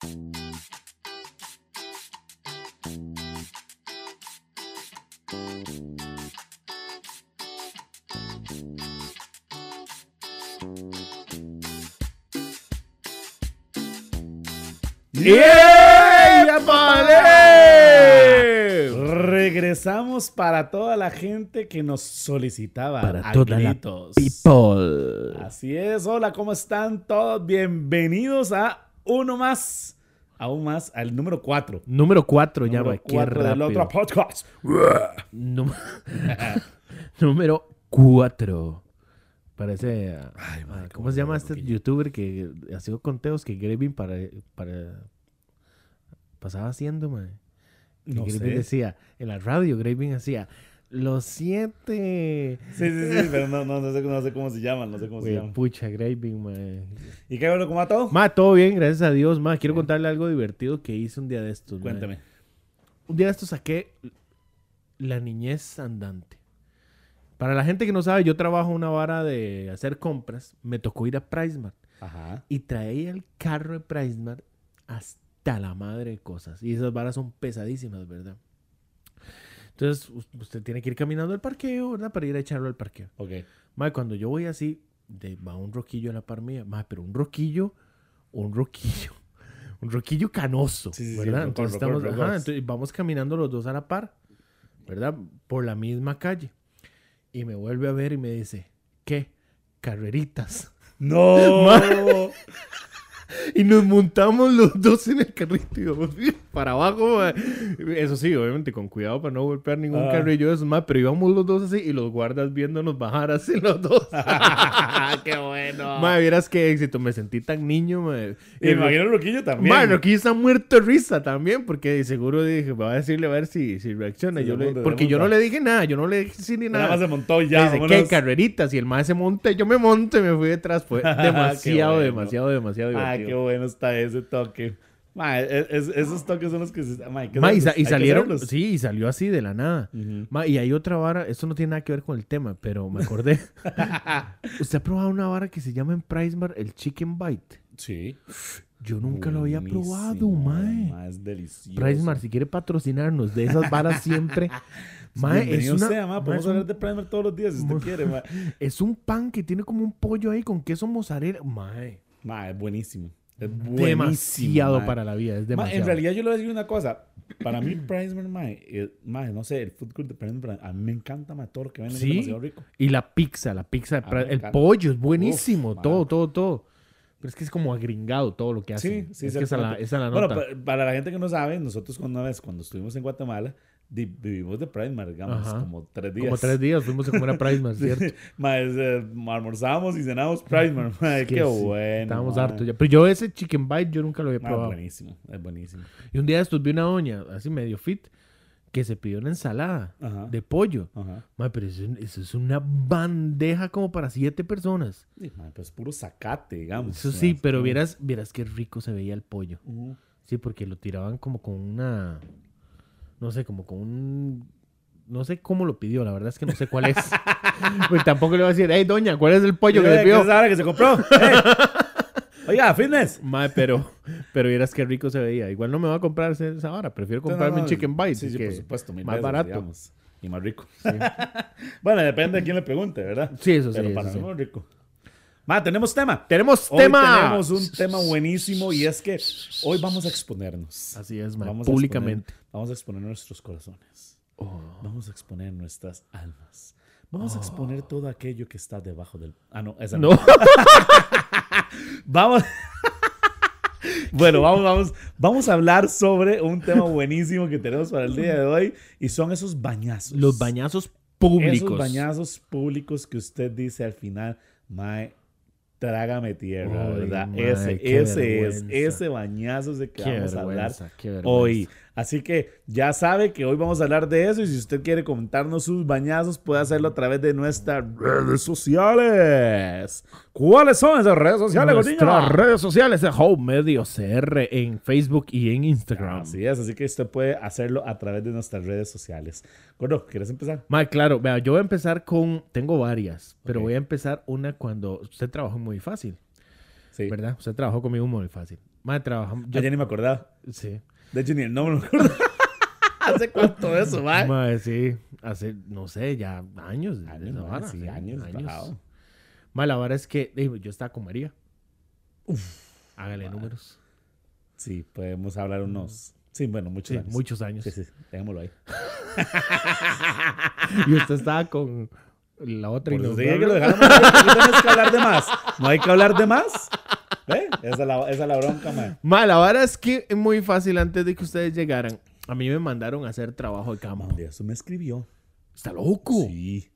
¡Yeah! Regresamos para toda la gente que nos solicitaba. Para toda la. People. Así es, hola, ¿cómo están todos? Bienvenidos a uno más, aún más, al número 4. Número 4 ya, mae, qué del rápido. otro podcast. Num- Número 4. Parece. Ay, ah, mae, ¿Cómo se llama este loquillo. youtuber que hacía conteos que Graving para, para. pasaba haciendo, mae? Que No Graving decía, en la radio, Graving hacía. Los siete. Sí, sí, sí, pero no, no, no sé, no sé cómo se llaman, no sé cómo se llaman. pucha, Graving, mae. ¿Y qué bueno, cómo va todo? Ma, todo bien, gracias a Dios, ma. Quiero contarle algo divertido que hice un día de estos. Cuéntame. Un día de estos saqué la niñez andante. Para la gente que no sabe, yo trabajo una vara de hacer compras. Me tocó ir a PriceMart Ajá. y traía el carro de PriceMart hasta la madre de cosas. Y esas varas son pesadísimas, ¿verdad? Entonces, us- usted tiene que ir caminando al parqueo, ¿verdad? Para ir a echarlo al parqueo. Ok. Ma, cuando yo voy así, de- va un roquillo a la par mía. Ma, pero un roquillo, un roquillo, un roquillo canoso, Sí, sí, sí, ¿verdad? rocón, entonces, estamos, ajá, entonces vamos caminando los dos a la par, ¿verdad? Por la misma calle. Y me vuelve a ver y me dice, ¿qué? Carreritas. ¡No! Y nos montamos los dos en el carrito y vamos para abajo. ma. Eso sí, obviamente con cuidado para no golpear ningún Ah. carrillo de esos más, pero íbamos los dos así y los guardas viéndonos bajar así los dos. ¡Qué bueno! Madre, vieras qué éxito. Me sentí tan niño, madre. Y imagino el loquillo también. Madre, aquí está muerto de risa también, porque seguro dije, voy a decirle a ver si, si reacciona. Sí, Yo le- porque yo no le dije nada, yo no le dije ni Nada nada. más se montó ya. dice, vámonos. ¿qué carreritas? Y el más se monta, yo me monto y me fui detrás. Fue demasiado, bueno. demasiado, demasiado Ah, qué bueno está ese toque. Ma, es- es- esos toques son los que se... ma, y, sa- y salieron, sí, y salió así de la nada. Ujú. Ma, y hay otra vara, esto no tiene nada que ver con el tema, pero me acordé. ¿Usted ha probado una vara que se llama en Pricemark el Chicken Bite? Sí. Yo nunca lo había Buenísimo, probado, mae. ma, es delicioso. Pricemark, si quiere patrocinarnos de esas varas siempre. Mae, es, una, sea, ma, mae, Podemos hablar de Primer todos los días si usted quiere, ma. es un pan que tiene como un pollo ahí con queso mozzarella. Mae, Ma, es buenísimo. Es buenísimo, demasiado ma. para la vida, es Ma, demasiado. en realidad yo le voy a decir una cosa. Para mí, Priceman, ma, eh, ma, no sé, el food court de Priceman, a mí me encanta, ma, todo lo que venden Sí. es demasiado rico. Y la pizza, la pizza, el pollo es buenísimo, Uf, todo, mae. todo, todo. Pero es que es como agringado todo lo que hace. Sí, sí, es que esa, la, esa la Bueno, nota. pa- para la gente que no sabe, nosotros cuando, una vez, cuando estuvimos en Guatemala, vivimos de Priceman, digamos, Ajá. como tres días. como tres días fuimos a comer a Pricemark, ¿cierto? Ma, es, eh, almorzábamos y cenábamos Priceman. Ma, Es que qué sí, bueno. Estábamos hartos ya. Pero yo ese chicken bite yo nunca lo había Ma, probado. buenísimo, es buenísimo. Y un día estos vi una doña, así medio fit, que se pidió una ensalada Ajá. de pollo. Ajá. Mae, pero eso, eso es una bandeja como para siete personas. Sí, ma, pues puro zacate, digamos. Eso sí, es pero vieras, vieras qué rico se veía el pollo. Sí, porque lo tiraban como con una. No sé, como con un. No sé cómo lo pidió, la verdad es que no sé cuál es. Pues tampoco le voy a decir, hey, doña, ¿cuál es el pollo que le ¿qué pidió? es ahora que se compró? Oiga, fitness. Mae, pero, pero vieras qué rico se veía. Igual no me va a comprar esa vara. Prefiero comprarme No, no, un chicken bite. Sí, sí, que- por supuesto. mil más veces, barato. digamos, y más rico. bueno, depende de quién le pregunte, ¿verdad? Sí, eso sí. Pero eso para sí. mí rico. Ma, tenemos tema. Tenemos Hoy tema. tenemos un tema buenísimo y es que hoy vamos a exponernos. Así es, mae, Vamos a públicamente. exponer- vamos a exponer nuestros corazones. Oh. Vamos a exponer nuestras almas. Vamos a exponer todo aquello que está debajo del... Ah, no, esa No. no. Vamos... bueno, vamos, vamos, vamos a hablar sobre un tema buenísimo que tenemos para el día de hoy y son esos bañazos. Los bañazos públicos. Esos bañazos públicos que usted dice al final, mae, trágame tierra, ¿verdad? ese ese es, ese bañazo es de que Qué vamos a hablar hoy. Así que ya sabe que hoy vamos a hablar de eso y si usted quiere comentarnos sus bañazos puede hacerlo a través de nuestras redes sociales. ¿Cuáles son esas redes sociales, Nuestras redes sociales de Home Medio CR en Facebook y en Instagram. Así es, así que usted puede hacerlo a través de nuestras redes sociales. Gordo, ¿quieres empezar? Mae, claro, vea, yo voy a empezar con. Tengo varias, pero voy a empezar una cuando usted trabaja muy fácil. Sí. ¿verdad? Usted trabajó conmigo muy fácil. Madre, trabajamos. Yo ya ni me acordaba. sí. De hecho, ni el nombre me acordaba. ¿Hace cuánto de eso, mae? Madre, sí. Hace, no sé, ya años. Años, vara, sí, años. la verdad es que yo estaba con María. Hágale números. Sí, podemos hablar unos. Sí, bueno, muchos Sí, años. muchos años. Sí, sí, dejémoslo ahí. Y usted estaba con la otra que lo dejáramos ahí, porque no tienes que hablar de más. No hay que hablar de más. ¿Ve? Esa es la, esa es la bronca, mae. Ma, la verdad es que es muy fácil antes de que ustedes llegaran. A mí me mandaron a hacer trabajo de. Un día eso me escribió. Está loco. Sí.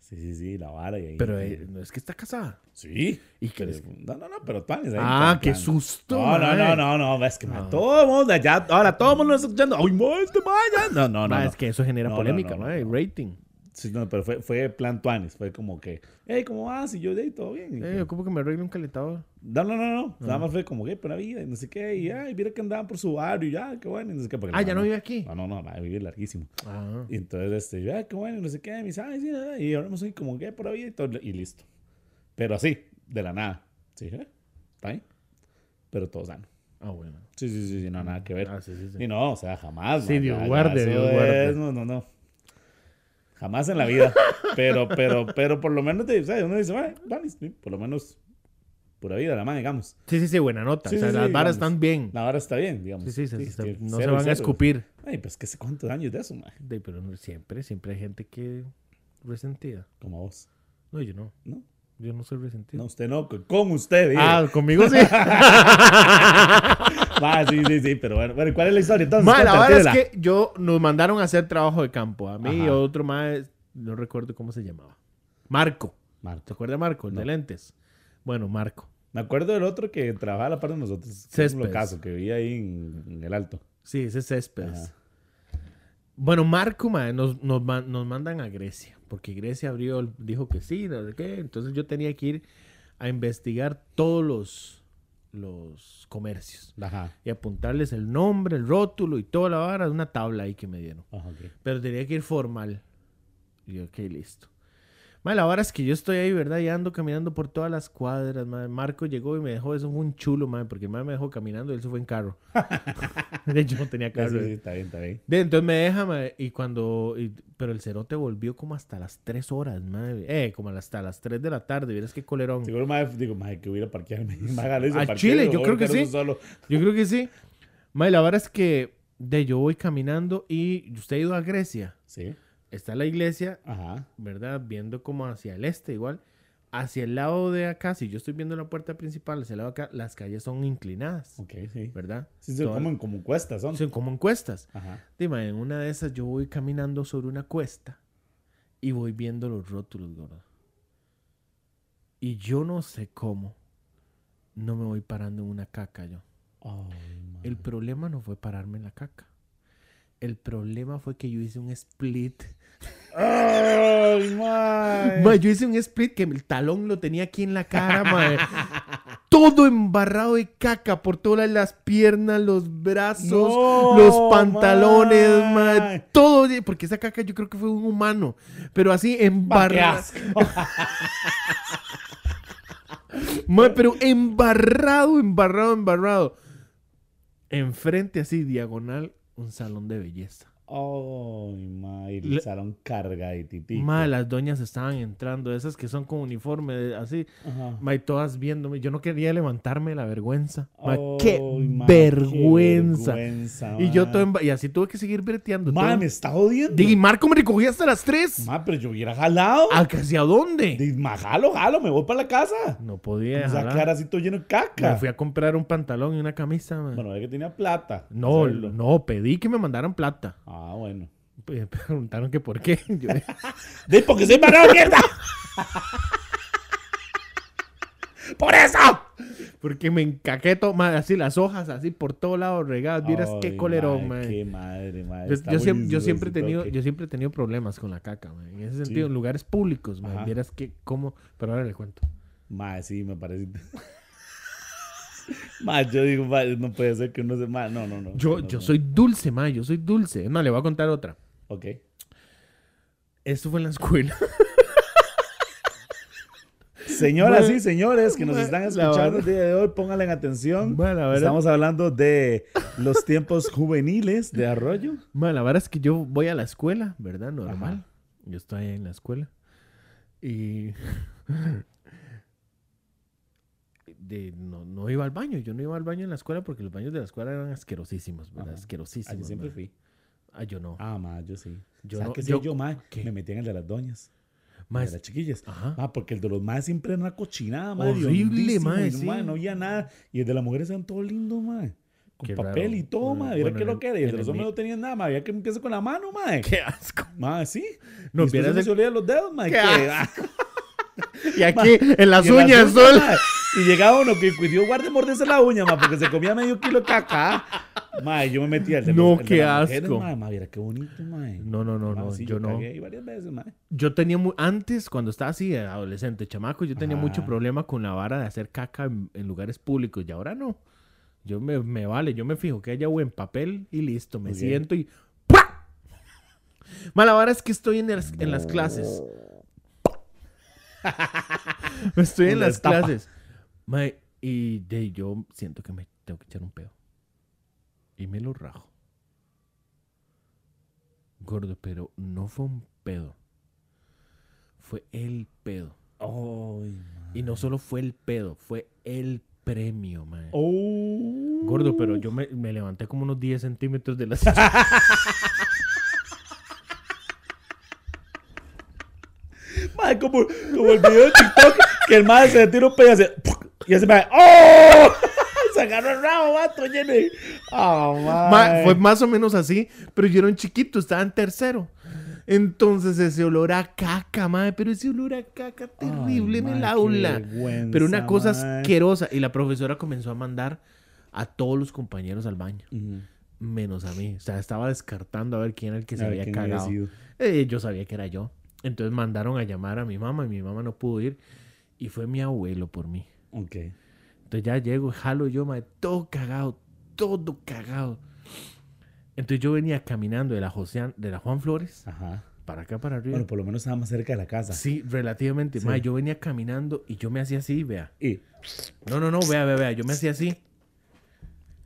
Sí, sí, sí, la vara. Y ahí, Pero eh, no es que está casada. Sí. ¿Y les- no, no, no, pero Tuanis ahí. Ah, plan, qué plan. susto. No, no, no, no, no, es que No. todo el mundo allá, ahora todo el mundo está escuchando. ¡Ay, mae, este! No, no, no. Ma, no. es que eso genera No, polémica, no, no. rating. Sí, no, pero fue, fue plan Tuanis. Fue como que, hey, ¿cómo vas? Y yo, hey, todo bien. Y Eh, ocupo que me arregle un calentador. No, no, no, no. Ah. Nada más fue como que por la vida y no sé qué. Y ay, mira que andaban por su barrio y ya, qué bueno. Y no sé qué. Ah, ya no vive aquí. No, no, no, va a vivir larguísimo. Ah. Y entonces, este, yo, ay, qué bueno, y no sé qué. Me dice, ay, sí, nada. Y ahora me soy como que por la vida y todo. Y listo. Pero así, de la nada. Sí, ¿eh? Está ahí. Pero todo sano. Ah, bueno. Sí, sí, sí, sí, no, nada que ver. Ah, sí, sí, sí. Y no, o sea, jamás. Sí, man, Dios ya- ya guarde, Dios guarde. es- No, no, no. Jamás en la vida. Pero, pero, pero por lo menos, te, sea, uno dice, vale, por lo menos, pura vida, la mano, digamos. Sí, sí, sí, buena nota. Sí, o sea, sí, las sí, varas digamos. están bien. La hora está bien, digamos. Sí, sí, se- Sí, se- que no cero se van a cero. escupir. Ay, pues que sé cuántos años de eso, man. De, pero siempre, siempre hay gente que resentida. Como vos. No, yo no. ¿No? Yo no soy resentido. No, usted no, con- usted, dije. Ah, conmigo sí. Va, sí, sí, sí, pero bueno, bueno, ¿cuál es la historia entonces? Ma, la Cuenta, verdad es que yo nos mandaron a hacer trabajo de campo. A mí y Ajá. otro más, no recuerdo cómo se llamaba. Marco. ¿Te Marco. acuerdas de Marco? El No. de lentes. Bueno, Marco. Me acuerdo del otro que trabajaba a la par de nosotros. Céspedes. Caso que vivía ahí en, en el alto. Sí, ese es Céspedes. Ajá. Bueno, Marco, ma, nos, nos, nos mandan a Grecia. Porque Grecia abrió, dijo que sí, no sé qué. Entonces yo tenía que ir a investigar todos los, los comercios. Ajá. Y apuntarles el nombre, el rótulo y toda la vara de una tabla ahí que me dieron. Ajá. Pero tenía que ir formal. Y yo, ok, listo. Madre, la vara es que yo estoy ahí, ¿verdad? Ya ando caminando por todas las cuadras, madre. Marco llegó y me dejó, eso fue un chulo, madre, porque el madre me dejó caminando y él se fue en carro. de hecho, no tenía carro. sí, sí, está bien, está bien. De, entonces me deja, madre, y cuando... y- pero el cerote volvió como hasta las 3 horas, madre. Eh, como hasta las 3 de la tarde. Vieras qué colerón. Seguro, más digo, más que hubiera Al parqueo, Chile, yo a creo que sí. Solo. Yo creo que sí. Madre, la verdad es que de yo voy caminando y usted ha ido a Grecia. Sí. Está la iglesia Ajá. ¿verdad? Viendo como hacia el este igual. Hacia el lado de acá, si yo estoy viendo la puerta principal, hacia el lado de acá, las calles son inclinadas, Ok, sí. ¿verdad? Sí, Todas- como, como cuestas son. Son como en cuestas. Ajá. Dime, en una de esas yo voy caminando sobre una cuesta y voy viendo los rótulos, gordo. Y yo no sé cómo no me voy parando en una caca yo. El problema no fue pararme en la caca. El problema fue que yo hice un split Ay, man. Ma, yo hice un split que el talón lo tenía aquí en la cara, ma. Todo embarrado de caca por todas las piernas, los brazos, No, los pantalones, ma. man. Todo, porque esa caca yo creo que fue un humano, pero así embarrado. asco. Ma, pero embarrado, embarrado, embarrado. Enfrente así, diagonal, un salón de belleza. Ay, ma. Y el Le- salón carga y tití. Ma, las doñas estaban entrando, esas que son con uniforme, de- así. Ajá. Ma, y todas viéndome. Yo no quería levantarme de la vergüenza. Ma, Ay, qué vergüenza. y yo todo y así tuve que seguir breteando. Ma, todo. me está jodiendo. Di, Marco me recogía hasta las 3. Ma, pero yo hubiera jalado. ¿Hacia dónde? Di, ma, jalo, jalo, me voy para la casa. No podía. O sea, quedar así todo lleno de caca. Me fui a comprar un pantalón y una camisa. ma. Bueno, es que tenía plata. no, no, pedí que me mandaran plata. Ah, bueno. Me preguntaron que por qué. Yo, ¡De porque soy parado, mierda! ¡Por eso! porque me encaqué todo, ma, así las hojas, así por todos lados regadas. Vieras qué colerón, man. Qué madre, madre. Yo, siempre, yo siempre he tenido, toque. yo siempre he tenido problemas con la caca, man. En ese sentido, Sí. en lugares públicos. Ajá. Vieras que, cómo, pero ahora le cuento. Mae, sí, me parece. Mae, yo digo, mae, no puede ser que uno se. Mae, no, no, no. Yo, no, yo no. soy dulce, man. Yo soy dulce. No, le voy a contar otra. Ok. Esto fue en la escuela. Señoras Bueno, y señores que nos bueno, están escuchando el día de hoy, pónganle en atención. Bueno, la verdad- Estamos hablando de los tiempos juveniles de Arroyo. Bueno, la verdad es que yo voy a la escuela, ¿verdad? Normal. Ajá. Yo estoy ahí en la escuela. Y. de- no, no iba al baño. Yo no iba al baño en la escuela porque los baños de la escuela eran asquerosísimos, ¿verdad? Ajá. Asquerosísimos. Ah, yo siempre fui. Ah, yo no. Ah, ma, yo sí. Yo ¿Sabes no- qué yo- yo, yo, ma? Me metí en el de las doñas. Es- de las chiquillas. Ajá. Ma, porque el de los más siempre era una cochinada, ma. Horrible, ma, no, sí. ma, no había nada. Y el de las mujeres eran todo lindo, ma. Con Qué papel raro. y todo, ma. Mira bueno, qué en lo que era. Y el en de los hombres no tenían nada, ma. Había que empiece con la mano, ma. Qué asco. Ma, sí. No, y se olía los dedos, ma. y Qué que- asco. Y aquí, en las Y en uñas, sol. Y llegaba uno que cuidó guarde morderse la uña, ma, porque se comía medio kilo de caca. Ma, y yo me metía el de No, los- el de qué las mujeres, asco. ma, ma, mira qué bonito, ma. No, no, no, Ma, no. sí, yo no. cagué ahí varias veces, ma. Yo tenía mu- antes, cuando estaba así, eh, adolescente, chamaco, yo tenía Ajá. mucho problema con la vara de hacer caca en, en lugares públicos y ahora no. Yo me, me vale, yo me fijo que haya buen papel y listo, me siento y ¡Pua! Ma, la vara es que estoy en las, en las clases. estoy en Una las clases. Ma, y de, yo siento que me tengo que echar un pedo. Y me lo rajo. Gordo, pero no fue un pedo. Fue el pedo. Y no solo fue el pedo, fue el premio, man. Oh. Gordo, pero yo me, me levanté como unos 10 centímetros de la silla. Ma, como, como el video de TikTok que el madre se tira un pedo y hace. Y ese madre. ¡Oh! Se agarró el rabo, vato, de- Oh, fue más o menos así, pero yo era un chiquito, estaba en tercero. Entonces ese olor a caca, madre, pero ese olor a caca terrible Ay, en el aula. Pero una cosa asquerosa. Y la profesora comenzó a mandar a todos los compañeros al baño, menos a mí. O sea, estaba descartando a ver quién era el que se A había cagado. Eh, yo sabía que era yo. Entonces mandaron a llamar a mi mamá y mi mamá no pudo ir. Y fue mi abuelo por mí. Ok. Entonces ya llego, jalo yo, madre, todo cagado, todo cagado. Entonces yo venía caminando de la, Josean- de la Juan Flores Ajá. para acá, para arriba. Bueno, por lo menos estaba más cerca de la casa. sí, relativamente. Sí. madre, yo venía caminando y yo me hacía así, vea. Y. No, no, no, vea, vea, vea. Yo me hacía así,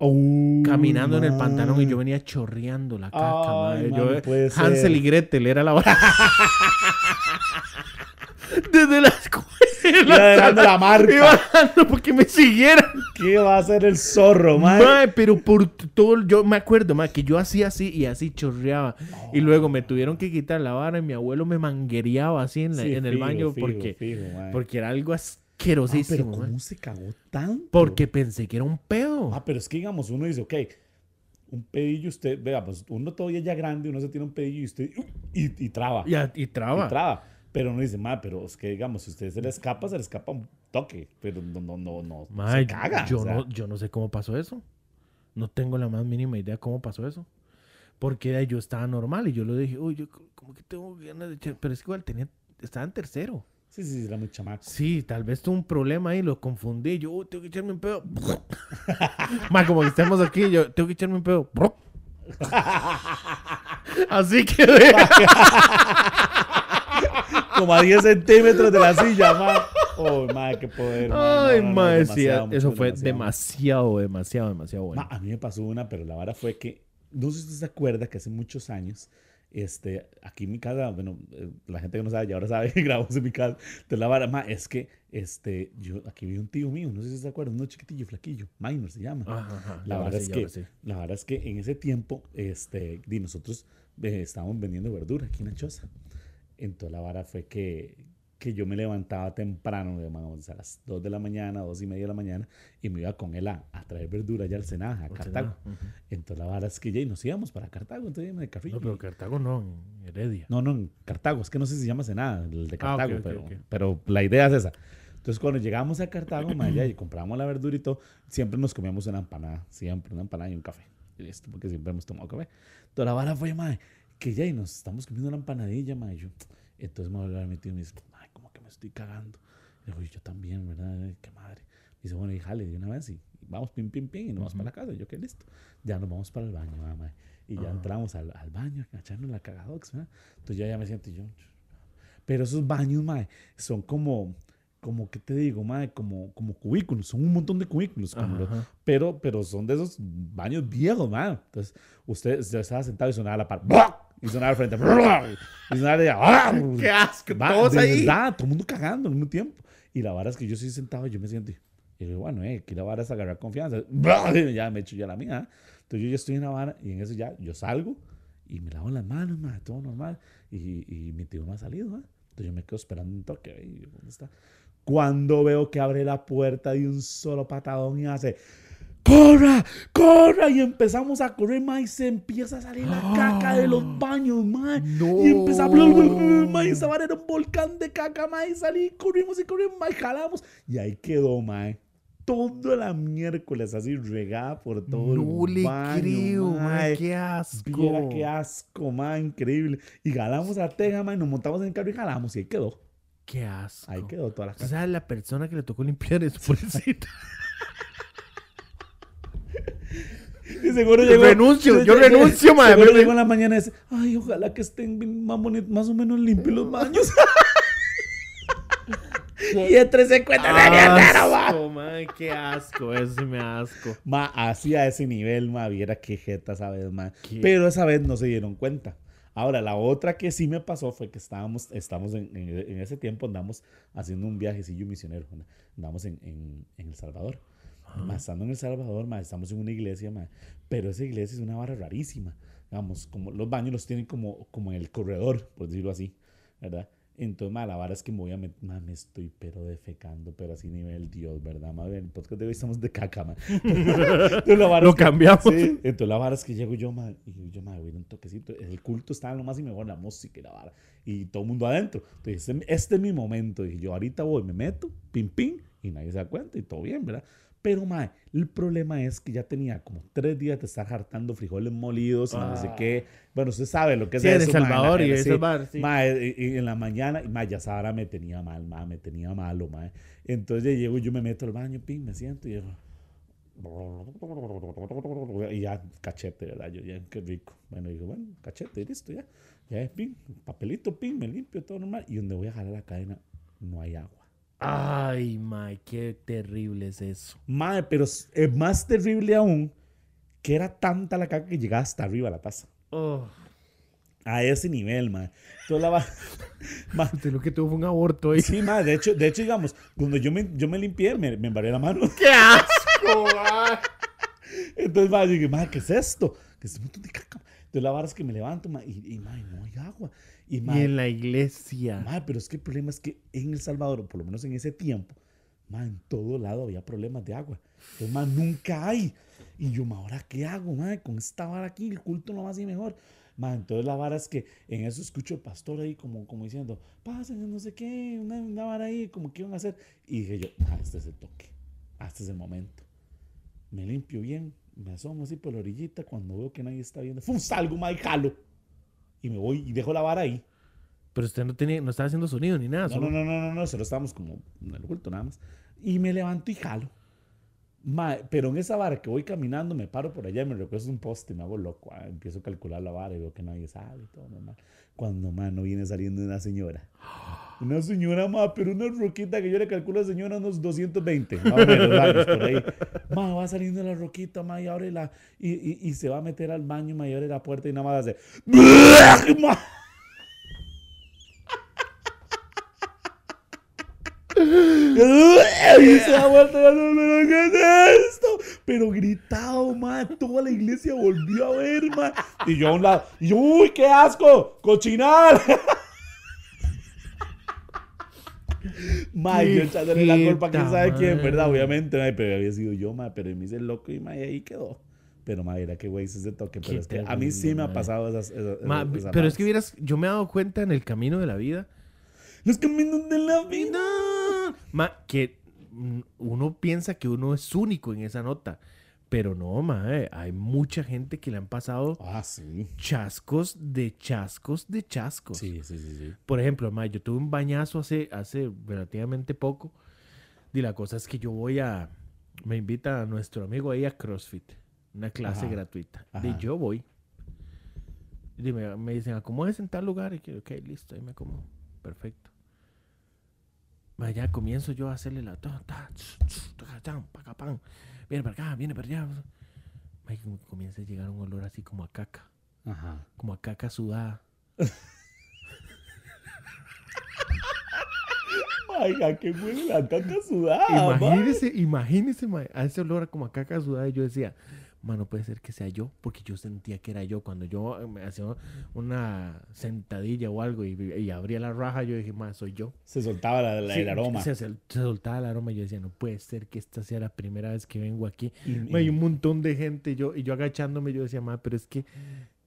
Oh, caminando en el pantalón y yo venía chorreando la caca, madre. ma, Yo, puede Hansel ser. y Gretel era la hora. Desde la escuela. Iba dejando la marca. Iba dejando porque me siguieran. ¿Qué va a hacer el zorro, man? Mae, pero por todo, yo me acuerdo, mae, que yo hacía así y así chorreaba. Y luego me tuvieron que quitar la vara y mi abuelo me manguereaba así en, la- Sí, en el fijo, baño fijo, porque, fijo, mae. porque era algo Ah, pero asquerosísimo. mae. ¿cómo se cagó tanto? porque pensé que era un pedo. Ah, pero es que digamos, uno dice, ok, un pedillo, usted, vea, pues uno todavía ya grande, uno se tiene un pedillo y usted, y, y traba. y, y traba. Y traba. Pero uno dice, ma, pero es que digamos, si usted se le escapa, se le escapa un toque. Pero no, no, no, no. Mae, se caga. yo, o sea. no, yo no sé cómo pasó eso. No tengo la más mínima idea cómo pasó eso. Porque yo estaba normal y yo lo dije, uy, yo co- como que tengo ganas de echar. Pero es que igual tenía, estaba en tercero. Sí, sí, sí, era muy chamaco. Sí, tal vez tuve un problema ahí, lo confundí. Yo, "Uy, tengo que echarme un pedo. Más como que estemos aquí, yo tengo que echarme un pedo. Así que Como a 10 centímetros de la silla, ma. Oh, ma, qué poder. ma. Ay, No, no, mae, sí, eso fue demasiado. demasiado, demasiado, demasiado bueno. Ma, a mí me pasó una, pero la vara fue que, no sé si usted se acuerda que hace muchos años, este, aquí en mi casa, bueno, eh, la gente que no sabe, ya ahora sabe grabamos en mi casa, entonces la vara, ma, es que, este, yo, aquí vi un tío mío, no sé si se acuerdan, uno chiquitillo, flaquillo, Minor se llama. Ajá, ajá, La verdad, sí, es que, sí. la verdad es que en ese tiempo, este, di, nosotros eh, estábamos vendiendo verdura aquí en la choza. Entonces la vara fue que, que yo me levantaba temprano, digamos, a las 2 de la mañana, 2 y media de la mañana, y me iba con él a, a traer verdura allá al Senaja, a Cartago. Ujú. Entonces la vara es que ya y nos íbamos para Cartago, entonces íbamos de carrillo. No, pero Cartago no, en Heredia. No, no, en Cartago, es que no sé si se llama Senada, el de Ah, Cartago, ok, pero, ok. pero la idea es esa. Entonces, cuando llegamos a Cartago, ma, ya, y compramos la verdura y todo, siempre nos comíamos una empanada, siempre una empanada y un café. Y listo, porque siempre hemos tomado café. Entonces, la vara fue, ma, que ya, y nos estamos comiendo una empanadilla, ma, y yo, entonces me voy a meter y me dice, ay, como que me estoy cagando. Y digo, "Y yo también, ¿verdad? Ay, qué madre. Me dice, bueno, y jale de una vez y, y vamos, pim, pim, pim, y nos vamos para la casa. Y yo, que listo. Ya nos vamos para el baño, mamá. Y ya Ajá. entramos al, al baño, a echarnos la cagadox, ¿verdad? Entonces ya, ya me siento y yo. Pero esos baños, mae, son como, como ¿qué te digo, mae? Como, como cubículos, son un montón de cubículos, como los- pero, pero son de esos baños viejos, mae. Entonces, usted, usted estaba sentado y sonaba la par, ¡buah! Y sonaba al frente, y sonaba de ¡buah! ¡Qué asco! Va, Todos de ahí. verdad, todo el mundo cagando al mismo tiempo. Y la vara es que yo estoy sentado y yo me siento. Y digo, bueno, eh, aquí la vara es agarrar confianza. Y ya me echo ya la mía. Entonces yo ya estoy en la vara y en eso ya yo salgo y me lavo las manos, ma, todo normal. Y, y mi tío no ha salido, ma. Entonces yo me quedo esperando un toque. ahí, ¿Dónde está? Cuando veo que abre la puerta de un solo patadón y hace. ¡Corra! ¡Corra! Y empezamos a correr, ma, y se empieza a salir la caca de los baños, ma. No. Y empezamos, blu, blu, blu, ma, y esa vara era un volcán de caca, ma, y salí, corrimos y corrimos, ma, y jalamos. Y ahí quedó, ma, toda la miércoles así regada por todo No el le baño, creo, ma. mae, qué asco. Viera qué asco, ma, increíble. Y jalamos a Teja, ma, y nos montamos en el carro y jalamos, y ahí quedó. Qué asco. Ahí quedó toda la ¿Usted caca. sabe la persona que le tocó limpiar eso, pobrecita? Y seguro Yo renuncio, yo renuncio, ma, Seguro llegó en la mañana y dice, ay, ojalá que estén más bonitos, más o menos limpios los baños. y entre se encuentra la mierda, ma. Asco, mae, qué asco. Eso sí me asco. Ma, así a ese nivel, ma, viera qué jeta esa vez, ma. Qué- Pero esa vez no se dieron cuenta. Ahora, la otra que sí me pasó fue que estábamos, estábamos en, en- en ese tiempo andamos haciendo un viajecillo misionero. Andamos en, en- en El Salvador. Ma, estando en El Salvador, ma, estamos en una iglesia, ma, pero esa iglesia es una vara rarísima. Digamos, como los baños los tienen como, como en el corredor, por decirlo así, ¿verdad? Entonces, ma, la vara es que me voy a meter, ma, me estoy pero defecando, pero así nivel Dios, ¿verdad? Ma, en el podcast de hoy estamos de caca, ma. Entonces, la vara Lo es que- cambiamos. Sí, entonces la vara es que llego yo, ma, y yo, ma, voy a un toquecito. El culto estaba en lo más y mejor, la música y la vara. Y todo el mundo adentro. Entonces, este, este es mi momento. Dije yo, ahorita voy, me meto, pim, pim, y nadie se da cuenta y todo bien, ¿verdad? Pero, ma, el problema es que ya tenía como tres días de estar hartando frijoles molidos y no sé Ah. qué. Bueno, usted sabe lo que es Sí, en eso, El Salvador y sí. esas varas, sí. Y- y en la mañana, y, ma, ya esa vara me tenía mal, ma, me tenía malo, ma. Entonces ya llego y yo me meto al baño, pim, me siento y digo, y ya, cachete, ¿verdad? Yo ya, qué rico. Bueno, digo, bueno, cachete, y listo, ya. Ya, pin, papelito, pin, me limpio, todo normal. Y donde voy a jalar la cadena, no hay agua. Ay, mae, qué terrible es eso. Madre, pero es es más terrible aún que era tanta la caca que llegaba hasta arriba la taza. Oh, A ese nivel, madre. Entonces la va... Ma- usted lo que tuvo fue un aborto ahí. Sí, madre, de hecho, de hecho, digamos, cuando yo me, yo me limpié, me, me embarré la mano. ¡Qué asco, mae! Entonces, yo dije, madre, ¿qué es esto? Que es un montón de caca. Entonces la vara es que me levanto, madre, y, y madre, no hay agua. Y, Y en la iglesia. Madre, pero es que el problema es que en El Salvador, por lo menos en ese tiempo, madre, en todo lado había problemas de agua. Entonces, madre, nunca hay. Y yo, ma, ¿ahora qué hago, madre? Con esta vara aquí, el culto no va así mejor. Madre, entonces la vara es que en eso escucho el pastor ahí como, como diciendo, pasen, no sé qué, una, una vara ahí, como que iban a hacer. Y dije yo, ah, este es el toque, ah, este es el momento. Me limpio bien, me asomo así por la orillita, cuando veo que nadie está viendo, ¡fum! salgo, madre, y jalo. Y me voy y dejo la vara ahí. Pero usted no tenía, no estaba haciendo sonido ni nada. No, solo- no, no, no, no, no, solo estábamos como en el culto nada más. Y me levanto y jalo. Ma, pero en esa vara que voy caminando, me paro por allá y me recuesto un poste y me hago loco. ah, empiezo a calcular la vara y veo que nadie sabe y todo normal. Cuando, ma, no viene saliendo una señora. Una señora, ma, pero una roquita que yo le calculo a la señora unos 220, más o menos, por ahí. Ma, va saliendo la roquita, ma, y abre la... Y, y, y se va a meter al baño, ma, y abre la puerta y nada más hace... Ma. Y se da vuelta y hace, "¿Pero ¿qué es esto? Pero gritado, ma, toda la iglesia volvió a ver, ma. Y yo a un lado, y yo, uy, qué asco, cochinal. Ma, y yo echándole la culpa a quién sabe quién. ¿verdad? Obviamente, pero había sido yo, ma, pero me hice loco y ma, y ahí quedó. Pero, ma, era que güey es ese toque, pero es que a mí sí terrible, me ha pasado esas, esas- Ma, esas- pero es que vieras, yo me he dado cuenta en el camino de la vida Los caminos de la vida. Ma, que mm, uno piensa que uno es único en esa nota. Pero no, ma, eh, hay mucha gente que le han pasado Ah, sí. chascos de chascos de chascos. Sí, sí, sí, sí. Por ejemplo, yo tuve un bañazo hace, hace relativamente poco. Y la cosa es que yo voy a. Me invita a nuestro amigo ahí a CrossFit. Una clase Ajá. gratuita. Ajá. Y yo voy. Y me, me dicen, acomódese en tal lugar. Y que, ok, listo, ahí me acomodo. Perfecto. Ya comienzo yo a hacerle la... Viene para acá, viene para allá. Comienza a llegar un olor así como a caca. Ajá. Como a caca sudada. Oiga, qué huele la caca sudada. imagínese, imagínese, ma, a ese olor como a caca sudada. Y yo decía, ma, no puede ser que sea yo. Porque yo sentía que era yo. Cuando yo eh, me hacía una sentadilla o algo y, y abría la raja, yo dije, ma, soy yo. Se soltaba la- la- Sí, el aroma. Se, soltaba el aroma y yo decía, no puede ser que esta sea la primera vez que vengo aquí. Y- y y- un montón de gente, yo, y yo agachándome, yo decía, ma, pero es que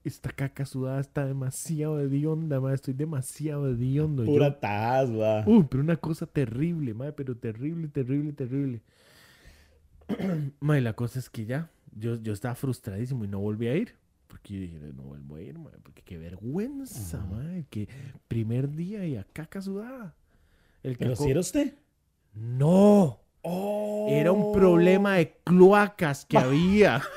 esta caca sudada está demasiado hedionda, ma, estoy demasiado hediondo. Yo- Pura taz, va. Uy, pero una cosa terrible, ma, pero terrible, terrible, terrible. ma, y la cosa es que ya, yo, yo estaba frustradísimo y no volví a ir. Porque yo dije, no vuelvo a ir, ma, porque qué vergüenza, Ajá. ma, que primer día y a caca sudada. El Pero si era usted. No. Oh. Era un problema de cloacas que había.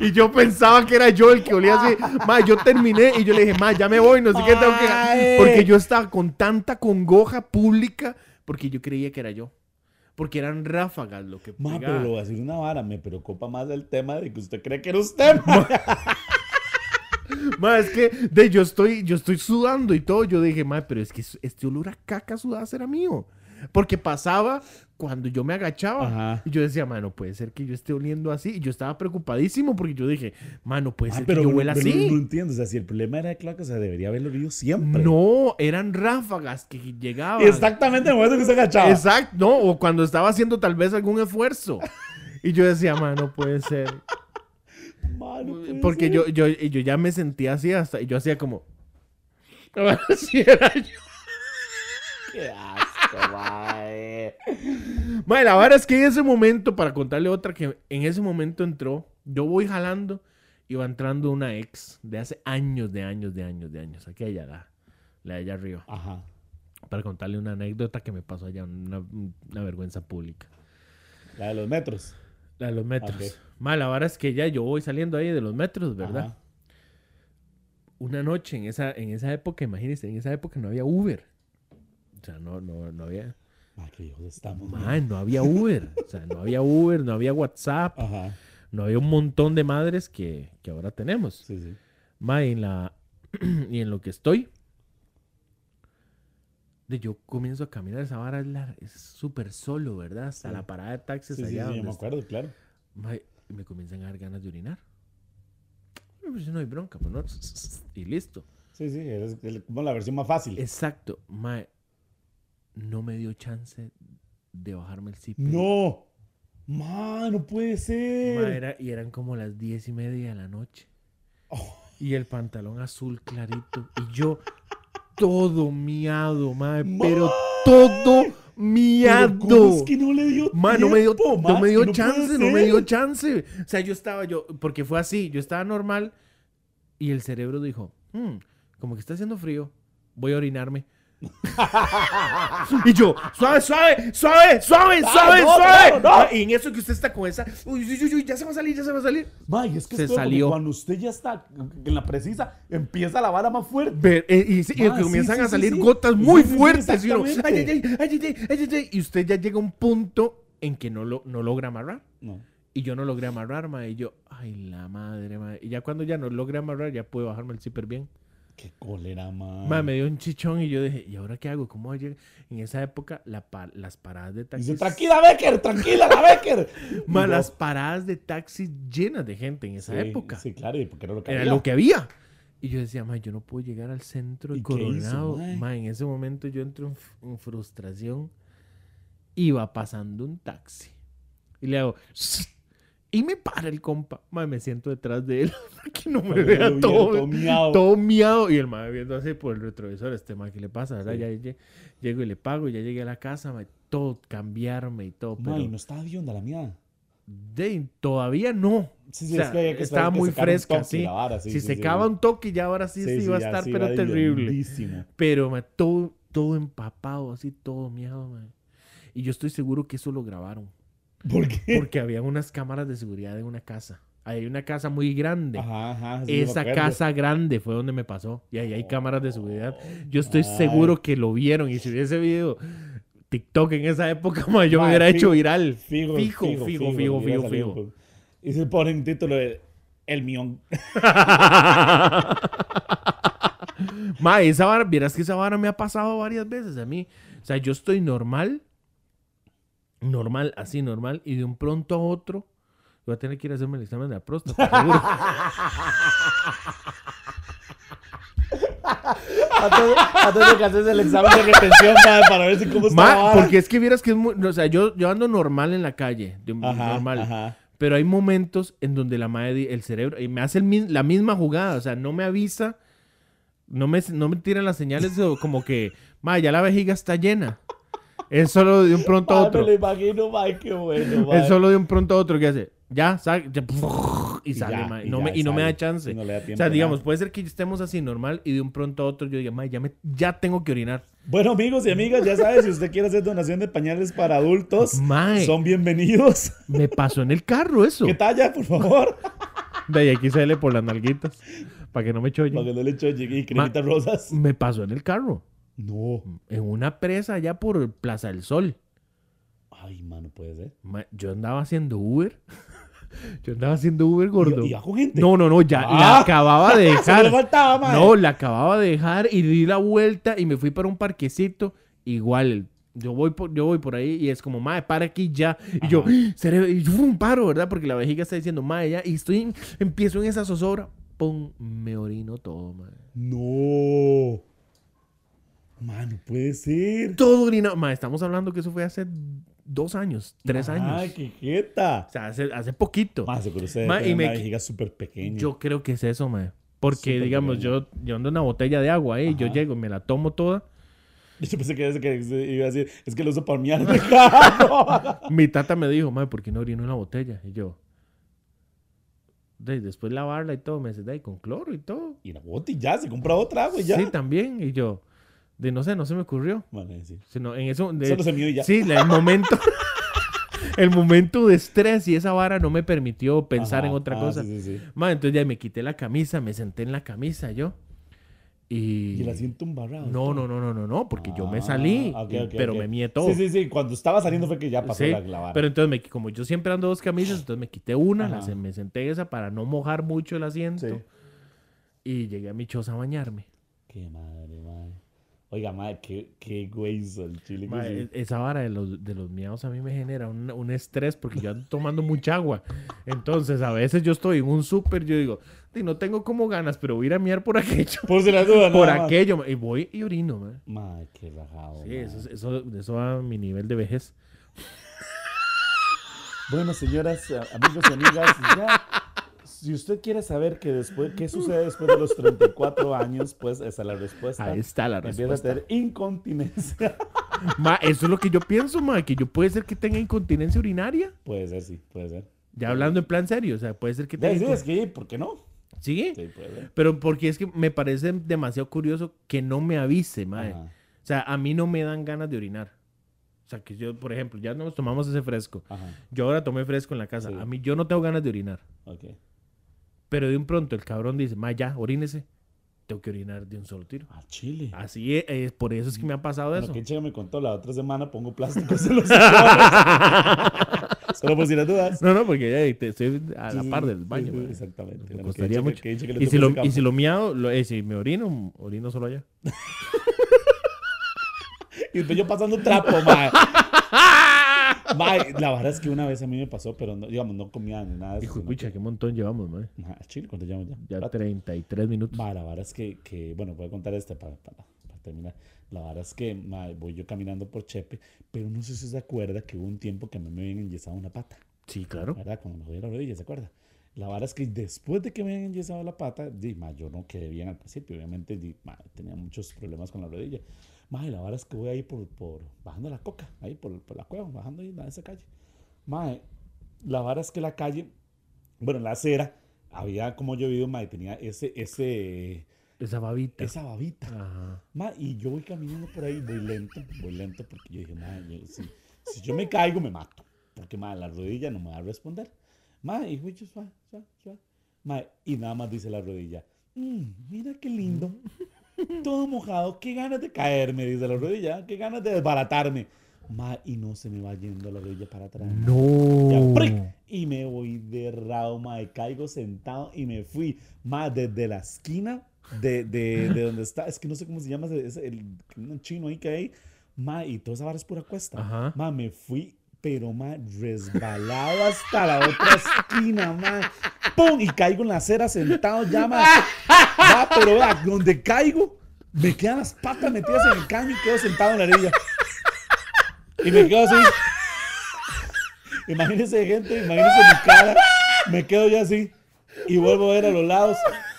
Y yo pensaba que era yo el que olía así. Ma, yo terminé y yo le dije, ma, ya me voy, no sé qué tengo que. Porque yo estaba con tanta congoja pública porque yo creía que era yo. Porque eran ráfagas lo que Ma, pegaba. pero lo voy a decir una vara. Me preocupa más el tema de que usted cree que era usted, ma. Ma, es que de, yo, estoy, yo estoy sudando y todo. Yo dije, ma, pero es que este olor a caca sudada era mío. Porque pasaba cuando yo me agachaba. Ajá. Y yo decía, ma, no puede ser que yo esté oliendo así. Y yo estaba preocupadísimo porque yo dije, ma, no puede Ah, ser pero que yo huela pero así. No, entiendo. O sea, si el problema era de cloaca, o sea, debería haberlo olido siempre. No, eran ráfagas que llegaban. Exactamente en el momento que usted agachaba. Exacto, no, o cuando estaba haciendo tal vez algún esfuerzo. Y yo decía, ma, no puede ser. Puede Porque ser. yo, yo, yo ya me sentía así hasta, y yo hacía como. Así era yo. Qué asco, Mae, la verdad es que en ese momento, para contarle otra, que en ese momento entró, yo voy jalando y va entrando una ex de hace años, de años, de años, de años. Aquí allá, la, la de allá arriba. Ajá. Para contarle una anécdota que me pasó allá, una, una vergüenza pública. La de los metros. La de los metros. Ok. Mae, la verdad es que ya yo voy saliendo ahí de los metros, ¿verdad? Ajá. Una noche en esa, en esa época, imagínense, en esa época no había Uber. O sea, no, no, no había. Hijos estamos. ma. Mae, no había Uber. O sea, no había Uber, no había WhatsApp. Ajá. No había un montón de madres que, que ahora tenemos. Sí, sí. Ma, y en la y en lo que estoy, de yo comienzo a caminar esa vara es súper solo, ¿verdad? Hasta Sí. la parada de taxis allá sí, yo donde me está. acuerdo, claro. Ma, y me comienzan a dar ganas de orinar. Pues no hay bronca, pues no. Y listo. Sí, sí, es, como la versión más fácil. Exacto. Ma, no me dio chance de bajarme el zipper. No. Ma, no puede ser. Ma, era- y eran como las diez y media de la noche. Oh. Y el pantalón azul clarito. Y yo todo miado, madre. Ma. Pero todo Pero miado. ¿cómo es que no le dio Ma, no me dio, tiempo, ma? no me dio que no chance, no me dio chance. O sea, yo estaba yo, porque fue así, yo estaba normal y el cerebro dijo, "Hmm, como que está haciendo frío, voy a orinarme. Y yo, suave, suave, suave, suave, suave, no, suave. no, no. Ah, Y en eso que usted está con esa, uy, uy, uy, uy, ya se va a salir, ya se va a salir. Ma, y es que Se salió. cuando usted ya está en la precisa, empieza la vara más fuerte. Ver- eh, y, sí, y Ma, sí, comienzan sí, a salir sí. gotas Sí, muy fuertes. y, uno, ay, ay, ay, ay, ay, ay, ay, ay, y usted ya llega a un punto en que no, lo, no logra amarrar. No. Y yo no logré amarrar, ma. Y yo, ay, la madre, ma. Y ya cuando ya no logré amarrar, ya puedo bajarme el zipper bien. Qué cólera, ma. Ma, me dio un chichón y yo dije, ¿y ahora qué hago? ¿Cómo voy a llegar? En esa época, la pa- las paradas de taxis... Dice, tranquila, Becker, tranquila, la Becker. Ma, Y yo, las paradas de taxis llenas de gente en esa sí, época. Sí, claro, y porque era lo que Era había. lo que había. Y yo decía, ma, yo no puedo llegar al centro de ¿Y qué hizo, Coronado. mae? ma, en ese momento yo entro en, en frustración. Iba pasando un taxi. Y le hago... Y me para el compa. Me siento detrás de él. Para que no me vea todo, todo miado. todo miado. Y el mae viendo así por el retrovisor. Este mae, ¿qué le pasa? ¿verdad? Sí. Ya lle- llego y le pago. Ya llegué a la casa. mae, todo cambiarme y todo. Ma, Pero no estaba onda la mía. de, todavía no. Sí, sí, O sea, es que que estaba que muy fresca, toque sí. vara, sí, si un toque, ya ahora sí, iba a ya estar, pero terrible. Pero todo, todo empapado, así, todo miado. mae. Y yo estoy seguro que eso lo grabaron. ¿Por qué? Porque había unas cámaras de seguridad en una casa. Ahí hay una casa muy grande. Ajá, ajá. sí, Esa casa grande fue donde me pasó. Y ahí hay cámaras de seguridad. Yo estoy Ay. seguro que lo vieron. Y si hubiese video TikTok en esa época, ma, yo me hubiera hecho viral. Fijo, Fijo, fijo, fijo, fijo, pues. Y se pone en título de El Mión. Ma, esa vara, vieras que esa vara me ha pasado varias veces a mí. O sea, yo estoy normal, normal, así normal, y de un pronto a otro, voy a tener que ir a hacerme el examen de la próstata, seguro. Antes, de que haces el examen de retención, madre, para ver si cómo está Ma, porque es que vieras que es muy, o sea, yo, yo ando normal en la calle, de- Ajá, normal. ajá. Pero hay momentos en donde la madre, el cerebro, y me hace el la misma jugada, o sea, no me avisa, no me, no me tiran las señales de- como que, ma, ya la vejiga está llena. Es solo de un pronto a otro. Me lo imagino, madre, qué bueno, solo de un pronto a otro que hace, ya, sale, ya, y Y sale, ya, y no ya me- y no me da chance. No le da o sea, digamos, puede ser que estemos así normal y de un pronto a otro yo diga, ma, ya, me, ya tengo que orinar. Bueno, amigos y amigas, ya sabes, si usted quiere hacer donación de pañales para adultos, son bienvenidos. Me pasó en el carro eso. ¿Qué talla, por favor? De ahí aquí sale por las nalguitas, para que no me Para chollen. que no le echo y cremitas rosas. Me pasó en el carro. No. en una presa allá por Plaza del Sol. Ay, mano, puede ser. Ma- Yo andaba haciendo Uber. Yo andaba haciendo Uber gordo. ¿Y, y va con gente? No, no, no, ya Ah. la acababa de dejar. faltaba, madre. No, la acababa de dejar y di la vuelta y me fui para un parquecito. Igual, yo voy por, yo voy por ahí y es como, madre, para aquí ya. Y yo, cerebro, y yo un paro, ¿verdad? Porque la vejiga está diciendo, madre, ya. Y estoy, en- empiezo en esa zozobra. Pum, me orino todo, madre. No. Mano, puede ser. Todo orinado. Madre, estamos hablando que eso fue hace dos años, tres años. Ay, qué jeta. O sea, hace, hace poquito. Más seguro usted Ma, y me una súper pequeña. Yo creo que es eso, mae. Porque, Súper digamos, yo, yo ando una botella de agua ahí, yo Ajá. llego y me la tomo toda. Yo pensé que, que iba a decir, es que lo uso para miar en. Mi tata me dijo, mae, ¿por qué no orino en la botella? Y yo, de, después lavarla y todo, me dice, de, con cloro y todo. y la ya, se compra otra agua y ya. Sí, también. Y yo, de, no sé, no se me ocurrió. Bueno, sí. Sino en eso, de- Solo se ya. sí, la- el momento, el momento de estrés y esa vara no me permitió pensar Ajá. en otra Ah, cosa. Sí, sí, sí. Entonces ya me quité la camisa, me senté en la camisa yo. Y... Y el asiento embarrado. No, no, no, no, no, no, porque yo me salí, Ah, ok, y- ok, pero me mié todo. Sí, sí, sí. Cuando estaba saliendo fue que ya pasó la, la vara. Pero entonces, me, como yo siempre ando dos camisas, entonces me quité una, la me senté esa para no mojar mucho el asiento. Sí. Y llegué a mi choza a bañarme. Qué madre, madre. Oiga, madre, qué, qué güey el chile. que Ma, sí. e- Esa vara de los, de los miados a mí me genera un, un estrés porque yo ando tomando mucha agua. Entonces, a veces yo estoy en un súper, yo digo, "Di, no tengo como ganas, pero voy a ir a miar por aquello. Por si la duda, por nada aquello. Y voy y orino, ma. Madre, qué rajado. Sí, madre. eso, es- eso, eso va a mi nivel de vejez. Bueno, señoras, amigos y amigas, ya, si usted quiere saber que después, qué sucede después de los 34 años, pues esa es la respuesta. Ahí está la Empieza a respuesta. tener incontinencia. Ma, eso es lo que yo pienso, ma, que yo puede ser que tenga incontinencia urinaria. puede ser, sí, puede ser. Ya hablando en plan serio, o sea, puede ser que tenga... sí, es que, ¿por qué no? ¿Sí? Sí, puede ser. Pero porque es que me parece demasiado curioso que no me avise. Ajá, O sea, a mí no me dan ganas de orinar. O sea, que yo, por ejemplo, ya nos tomamos ese fresco. ajá, Yo ahora tomé fresco en la casa. Sí. A mí yo no tengo ganas de orinar. ok. Pero de un pronto el cabrón dice, ma, ya, orínese. Tengo que orinar de un solo tiro. A Chile. Así es, es- por eso es que me ha pasado Lo eso. que Checa me contó la otra semana, pongo plásticos en los. Solo por si las dudas. No, no, porque ya te- estoy a la sí, par del baño. sí. Exactamente. Me costaría que mucho. que le Y si, lo, y si lo miado, lo, eh, si me orino, orino solo allá. Y después yo pasando trapo, mae. Mae, la verdad es que una vez a mí me pasó, pero no, digamos, no comía ni nada. de eso, Hijo de sino pucha, qué montón llevamos, mae. que- Ajá, Chile, ¿cuánto llevamos ya? Ya Espérate. 33 minutos. Ma, la verdad es que, que, bueno, voy a contar este para, para, para terminar. La verdad es que voy yo caminando por Chepe, pero no sé si se acuerda que hubo un tiempo que a mí me habían enyesado una pata, Sí, claro. ¿verdad? Cuando me jodí la rodilla, ¿se acuerda? La verdad es que después de que me habían enyesado la pata, di, ma, yo no quedé bien al principio, obviamente di, ma, tenía muchos problemas con la rodilla. Ma, y la verdad es que voy ahí por, por bajando la coca, ahí por, por la cueva, bajando ahí en esa calle. Ma, la verdad es que la calle, bueno, la acera, había como llovido, ma, y tenía ese, ese, Esa babita. esa babita. Ajá. Y yo voy caminando por ahí, voy lento, voy lento, porque yo dije, ma, yo- si, si yo me caigo, me mato. Porque, ma, la rodilla no me va a responder. Mae, y yo suave, suave, suave. Mae, y nada más dice la rodilla. "Mm, mira qué lindo. Todo mojado. Qué ganas de caerme, dice la rodilla. Qué ganas de desbaratarme. Mae, y no se me va yendo la rodilla para atrás. Ya, No. ¡pric! Y me voy de rao, mae. Caigo sentado y me fui, mae, desde la esquina de, de, de donde está. Es que no sé cómo se llama ese- el, un chino ahí que hay. Mae, y toda esa vara es pura cuesta. Ajá. Mae, me fui, pero mae, resbalado hasta la otra esquina, mae. ¡Pum! Y caigo en la acera sentado ya, mae. Va, pero vea, donde caigo, me quedan las patas metidas en el caño y quedo sentado en la orilla. Y me quedo así. Imagínense, gente, imagínense mi cara. Me quedo ya así. Y vuelvo a ver a los lados.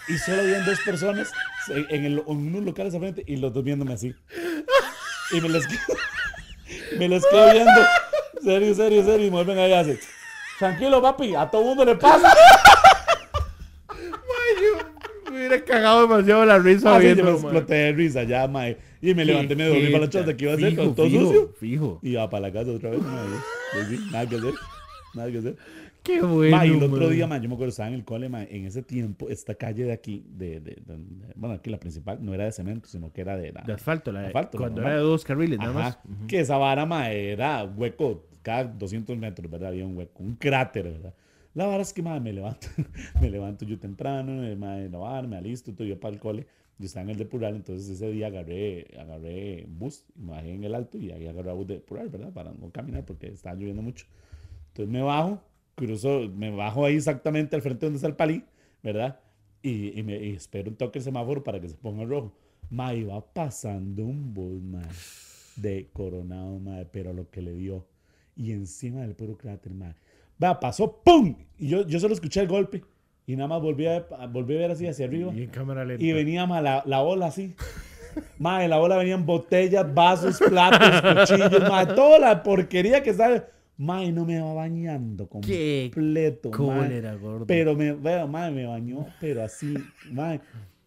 Y solo habían dos personas en, el- en unos locales al frente y los dos viéndome así. Y me les quedo, me les quedo viendo. Serio, serio, serio. Y me vuelven allá así. Tranquilo, papi. A todo mundo le pasa. Me hubiera cagado demasiado la risa Así yo me viendo, mae. exploté de risa ya, mae. Y me levanté, me devolví para la chota que iba a hacer Fijo, con todo fijo, sucio. Fijo. Y iba para la casa otra vez, mae. Sí, nada que hacer. Nada que hacer. Qué bueno. Ma, y el otro día, ma, yo me acuerdo, estaba en el cole, ma, en ese tiempo, esta calle de aquí, de, de- de- de- bueno, aquí la principal, no era de cemento, sino que era de... La, De asfalto, la de- Asfalto, cuando era de dos carriles, nada Ajá, más. Que esa vara, ma, era hueco, cada 200 metros, ¿verdad? Había un hueco, un cráter, ¿verdad? La vara es que, ma, me levanto, me levanto yo temprano, eh, ma, de lavar, me alisto, todo yo para el cole, yo estaba en el depurar, entonces ese día agarré, agarré bus, me bajé en el alto y ahí agarré bus de depurar, ¿verdad? Para no caminar porque estaba lloviendo mucho. Entonces me bajo, cruzo, me bajo ahí exactamente al frente donde está el palí, ¿verdad? Y, y me, y espero un toque el semáforo para que se ponga rojo. Ma, iba pasando un bus, ma, de coronado, ma, pero lo que le dio. Y encima del puro cráter, ma. Va, pasó, ¡pum! Y yo, yo solo escuché el golpe. Y nada más volví a, volví a ver así hacia arriba. Y en cámara lenta. Y venía ma, la, la ola así. Ma, en la ola venían botellas, vasos, platos, cuchillos, ma, toda la porquería que sale. Ma, y no me va bañando completo. Cólera, gordo. Pero me, vea, ma, me bañó, pero así, ma,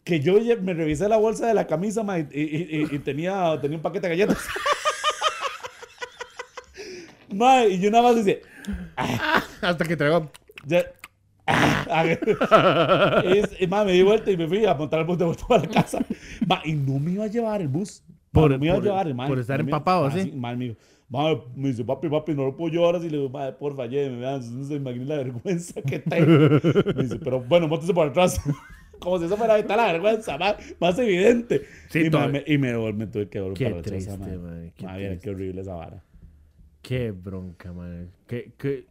que yo me revisé la bolsa de la camisa, ma, y, y- y- y tenía, tenía un paquete de galletas. ma, y yo nada más dice, Hasta que traigo. ya- Ah, es- y, ma, me di vuelta y me fui a montar el bus de vuelta para la casa. Ma, y no me iba a llevar el bus. Por- no me iba por- a llevar el ma, por estar no empapado, ah, ¿sí? Ma, me dijo, ma, me dice, papi, papi, no lo puedo llevar así. Le digo, ma, porfa, lléveme, vean, no se imaginen la vergüenza que tengo. Me dice, pero bueno, móntese por atrás. Como si eso fuera evitar la vergüenza, más, más evidente. Sí, y, me, y me, me tuve que volver para atrás. madre, qué Ma, viera, triste. qué horrible esa vara. Qué bronca, man. Que, que...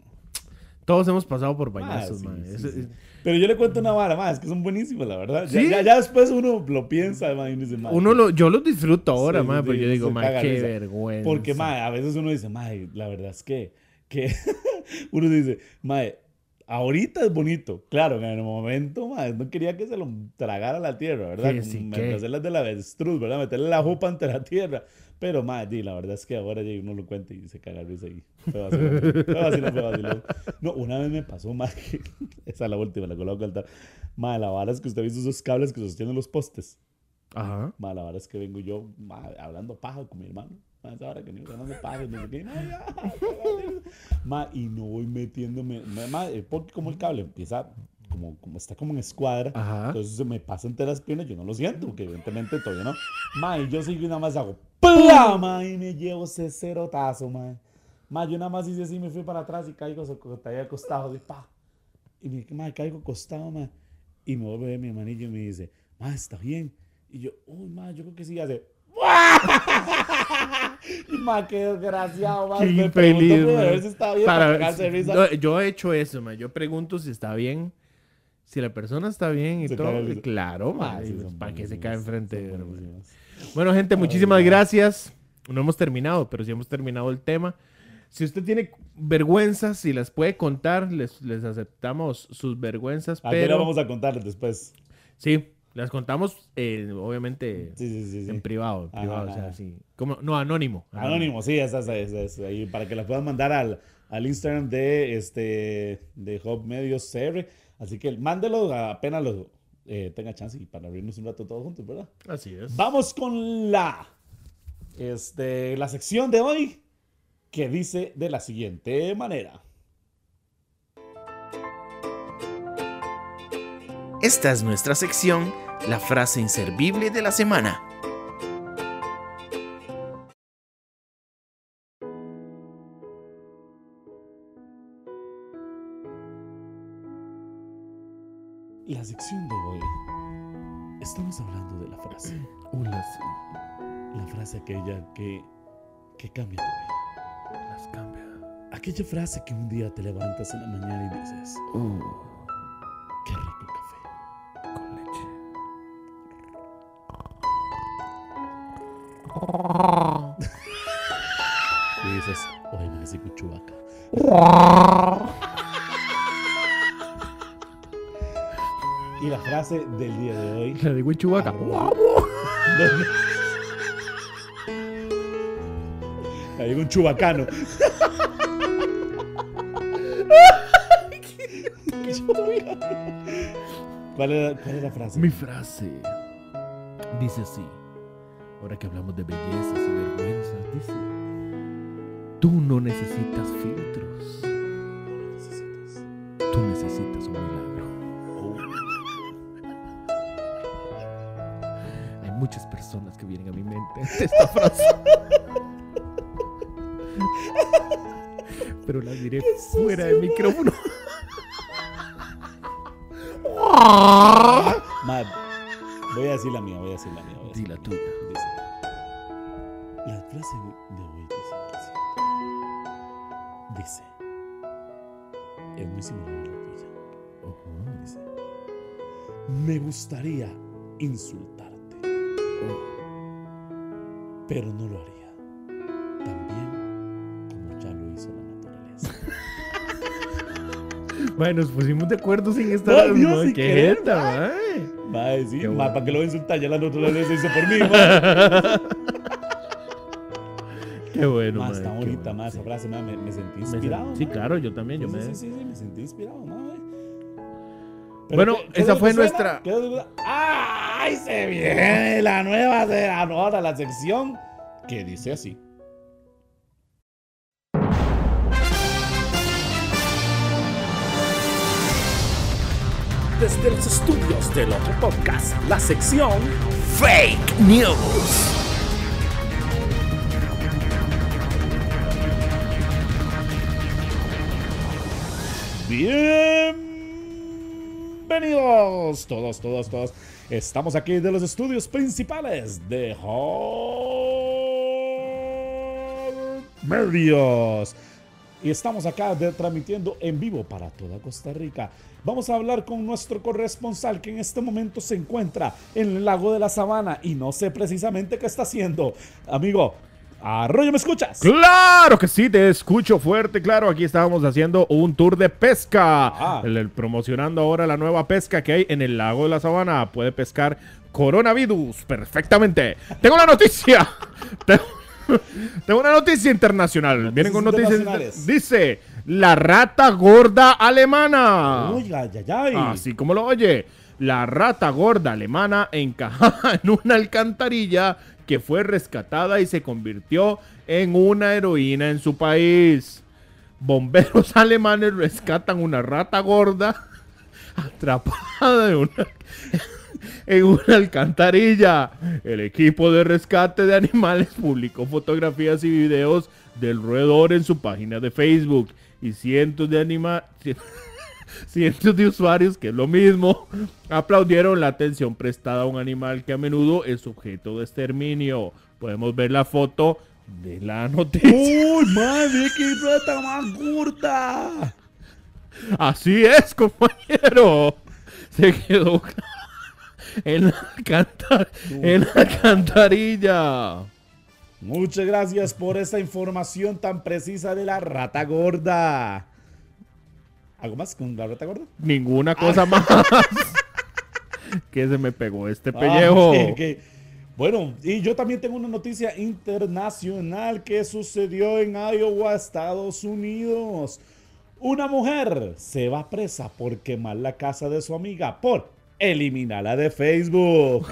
Todos hemos pasado por bañazos, sí, man. sí, Eso- sí. Pero yo le cuento una vara más, que son buenísimas, la verdad. Ya, ¿Sí? ya, ya después uno lo piensa, ma, y uno dice, Uno lo, yo los disfruto ahora, Sí, man, sí, pero yo sí, digo, man, qué risa. vergüenza. Porque, mae, a veces uno dice, mae, la verdad es que, que uno dice, mae, ahorita es bonito. Claro, en el momento, mae, no quería que se lo tragara la tierra, ¿verdad? Sí, hacerlas de la avestruz, ¿verdad? Meterle la jupa ante la tierra. Pero, di, la verdad es que ahora uno lo cuenta y se caga risa y fue vacilón. Fue vacilón, fue vacilón. No, una vez me pasó, mae, que- esa es la última, la que le voy a contar. Mae, la vara es que usted ha visto esos cables que sostienen los postes. Ajá. Ma, la verdad es que vengo yo ma, hablando paja con mi hermano. Ma, esa hora que vengo hablando paja, no sé qué, ma, ya, ma, y no voy metiéndome. Ma, ma, eh, porque como el cable empieza, como, como está como en escuadra, Ajá. entonces se me pasa entre las piernas, yo no lo siento, porque evidentemente todavía no. Ma, y yo sigo y nada más hago ¡Pla! Ma, y me llevo ese cerotazo, ma. Ma, yo nada más hice así, me fui para atrás y caigo, se caí acostado, de pa. Y me ma, caigo acostado, ma. Y me vuelve mi hermanillo y me dice, ma, está bien. Y yo, uy, ma, yo creo que sí, hace. y ma, qué desgraciado, ma. Qué me infeliz, preguntó primero a ver man. si estaba bien para, Para-. No, yo he hecho eso, man. Yo pregunto si está bien. Si la persona está bien y Se todo. Claro, Ah, sí, para que se cae enfrente. Bueno, gente, muchísimas Ay, gracias. No hemos terminado, pero sí hemos terminado el tema. Si usted tiene vergüenzas, si las puede contar, les, les aceptamos sus vergüenzas, Aquí la pero vamos a contarles después. sí, las contamos, eh, obviamente, Sí, sí, sí. en privado, en Ajá, privado, o sea, ajá. sí. Como, no, anónimo. Anónimo, sí, esa, ahí, para que la puedan mandar al, al Instagram de este de Hub Medios CR. Así que mándelo apenas lo eh, tenga chance y para abrirnos un rato todos juntos, ¿verdad? Así es. Vamos con la, este, la sección de hoy que dice de la siguiente manera. Esta es nuestra sección, la frase inservible de la semana. La sección de hoy. Estamos hablando de la frase. Hola, sí. La frase aquella que, que cambia tu vida. Las cambia. Aquella frase que un día te levantas en la mañana y dices, Uh, qué rico café. con leche. Y dices, hoy amanecí con y la frase del día de hoy. La de Huichubaca. Ahí hay un chubacano. ¿Cuál es, cuál es la frase? Mi frase dice así. Ahora que hablamos de bellezas y vergüenzas, dice: Tú no necesitas filtros. Necesitas. Tú necesitas un milagro. Muchas personas que vienen a mi mente esta frase. Pero las diré fuera del micrófono. Ma, voy a decir la mía, voy a decir la mía. Voy a decir Di la mía. tuya. Dice, la frase de hoy dice. Dice, es muy similar a la tuya. Dice, me gustaría insultarte, pero no lo haría. También como ya lo hizo la naturaleza. Bueno, nos pusimos de acuerdo sin estar. Ay, Dios, sin ¡Qué jeta, mae. sí, bueno. ¿para qué lo insultar? Ya la naturaleza hizo por mí. Qué bueno, mae, está bonita, bueno, ma, sí. esa frase, ma, me, me sentí Me inspirado. sen- Sí, claro, yo también. Yo Sí, me... sí, sí, sí, me sentí inspirado, ma. Pero Bueno, ¿qué- qué esa fue que nuestra- ¿Qué es lo que- ¡Ay, se viene la nueva, de la nueva, la sección que dice así. Desde los estudios del otro podcast, la sección Fake News. Bienvenidos todos, todos, todos. Estamos aquí de los estudios principales de Hard Medios. Y estamos acá de- transmitiendo en vivo para toda Costa Rica. Vamos a hablar con nuestro corresponsal que en este momento se encuentra en el lago de la Sabana y no sé precisamente qué está haciendo. Amigo, Arroyo, ¿me escuchas? Claro que sí, te escucho fuerte, claro. Aquí estábamos haciendo un tour de pesca, Ah. El- el- promocionando ahora la nueva pesca que hay en el lago de la Sabana. Puede pescar coronavirus perfectamente. Tengo la noticia. Tengo, tengo una noticia internacional. Vienen con Noticias noticias. Dice la rata gorda alemana. Uy, ay, ay, ay. Así como lo oye, la rata gorda alemana encajada en una alcantarilla que fue rescatada y se convirtió en una heroína en su país. Bomberos alemanes rescatan una rata gorda atrapada en una, en una alcantarilla. El equipo de rescate de animales publicó fotografías y videos del roedor en su página de Facebook y cientos de animales cientos de usuarios, que es lo mismo, aplaudieron la atención prestada a un animal que a menudo es objeto de exterminio. Podemos ver la foto de la noticia. Uy, madre, qué rata más gorda. Así es, compañero. Se quedó en la, en la alcantarilla. Muchas gracias por esta información tan precisa de la rata gorda. ¿Algo más con la rata gorda? Ninguna cosa más. que se me pegó este pellejo. Ah, ok. Bueno, y yo también tengo una noticia internacional que sucedió en Iowa, Estados Unidos. Una mujer se va presa por quemar la casa de su amiga por eliminarla de Facebook.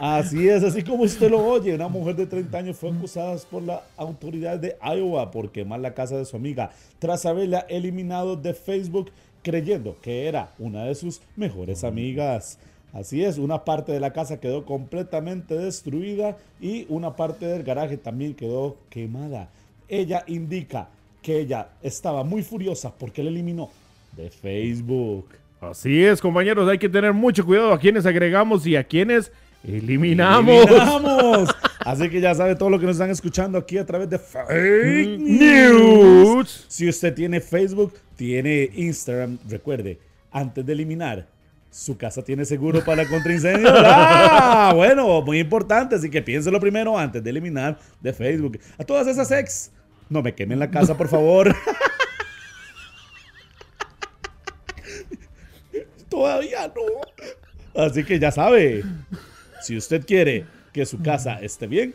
Así es, así como usted lo oye, una mujer de 30 años fue acusada por la autoridad de Iowa por quemar la casa de su amiga tras haberla eliminado de Facebook creyendo que era una de sus mejores amigas. Así es, una parte de la casa quedó completamente destruida y una parte del garaje también quedó quemada. Ella indica que ella estaba muy furiosa porque le eliminó de Facebook. Así es, compañeros, hay que tener mucho cuidado a quienes agregamos y a quienes eliminamos. ¡Eliminamos! Así que ya sabe todo lo que nos están escuchando aquí a través de Fake News. News. Si usted tiene Facebook, tiene Instagram, recuerde, antes de eliminar, su casa tiene seguro para contraincendios. ¡Ah! Bueno, muy importante, así que piénselo primero antes de eliminar de Facebook. A todas esas ex, no me quemen la casa, por favor. Todavía no. Así que ya sabe, si usted quiere que su casa esté bien,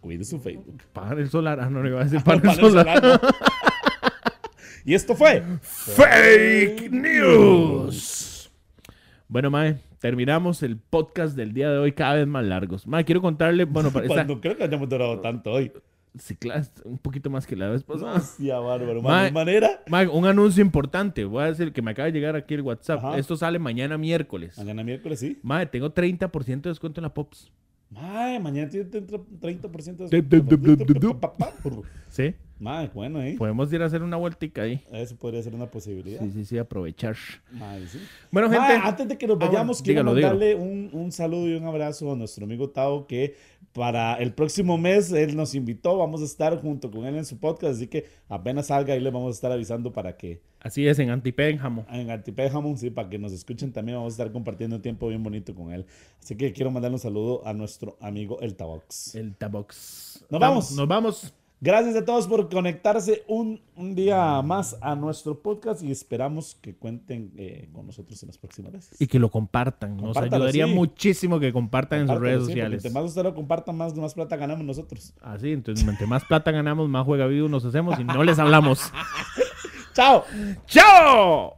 cuide su Facebook. Panel solar. Ah, no, no iba a decir panel, Panel solar. solar, no. y esto fue Fake News. Bueno, Mae, terminamos el podcast del día de hoy cada vez más largos. Mae, quiero contarle, bueno, para esta, Cuando creo que hayamos durado tanto hoy. Claro, un poquito más que la vez pasada. Hostia, bárbaro. Ma- De manera. Un anuncio importante. Voy a decir que me acaba de llegar aquí el WhatsApp. Ajá. Esto sale mañana miércoles. Mañana miércoles, sí. Mae, tengo 30% de descuento en la Pops. Mae, mañana tiene 30% Du- de descuento. ¿Sí? Mae, bueno, ¿eh? Podemos ir a hacer una vueltica ahí. Eso podría ser una posibilidad. Sí, sí, sí, aprovechar. Mae, sí. Bueno, gente. antes de que nos Ah, bueno, vayamos, quiero dígalo, dígalo. mandarle un, un saludo y un abrazo a nuestro amigo Tao, que para el próximo mes él nos invitó. Vamos a estar junto con él en su podcast, así que apenas salga ahí le vamos a estar avisando para que Así es, en Antipénjamo. en Antipéjamo, sí, para que nos escuchen también. Vamos a estar compartiendo un tiempo bien bonito con él. Así que quiero mandarle un saludo a nuestro amigo El Tabox. El Tabox. Nos vamos. Nos vamos. Gracias a todos por conectarse un, un día más a nuestro podcast y esperamos que cuenten eh, con nosotros en las próximas veces. Y que lo compartan. Nos ayudaría sí. muchísimo que compartan en sus redes sí, sociales. Entre más usted lo comparta, más, más plata ganamos nosotros. Así, entonces, entre más plata ganamos, más juega vivo nos hacemos y no les hablamos. ¡Chao! ¡Chao!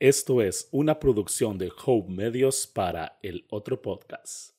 Esto es una producción de Hope Medios para el otro podcast.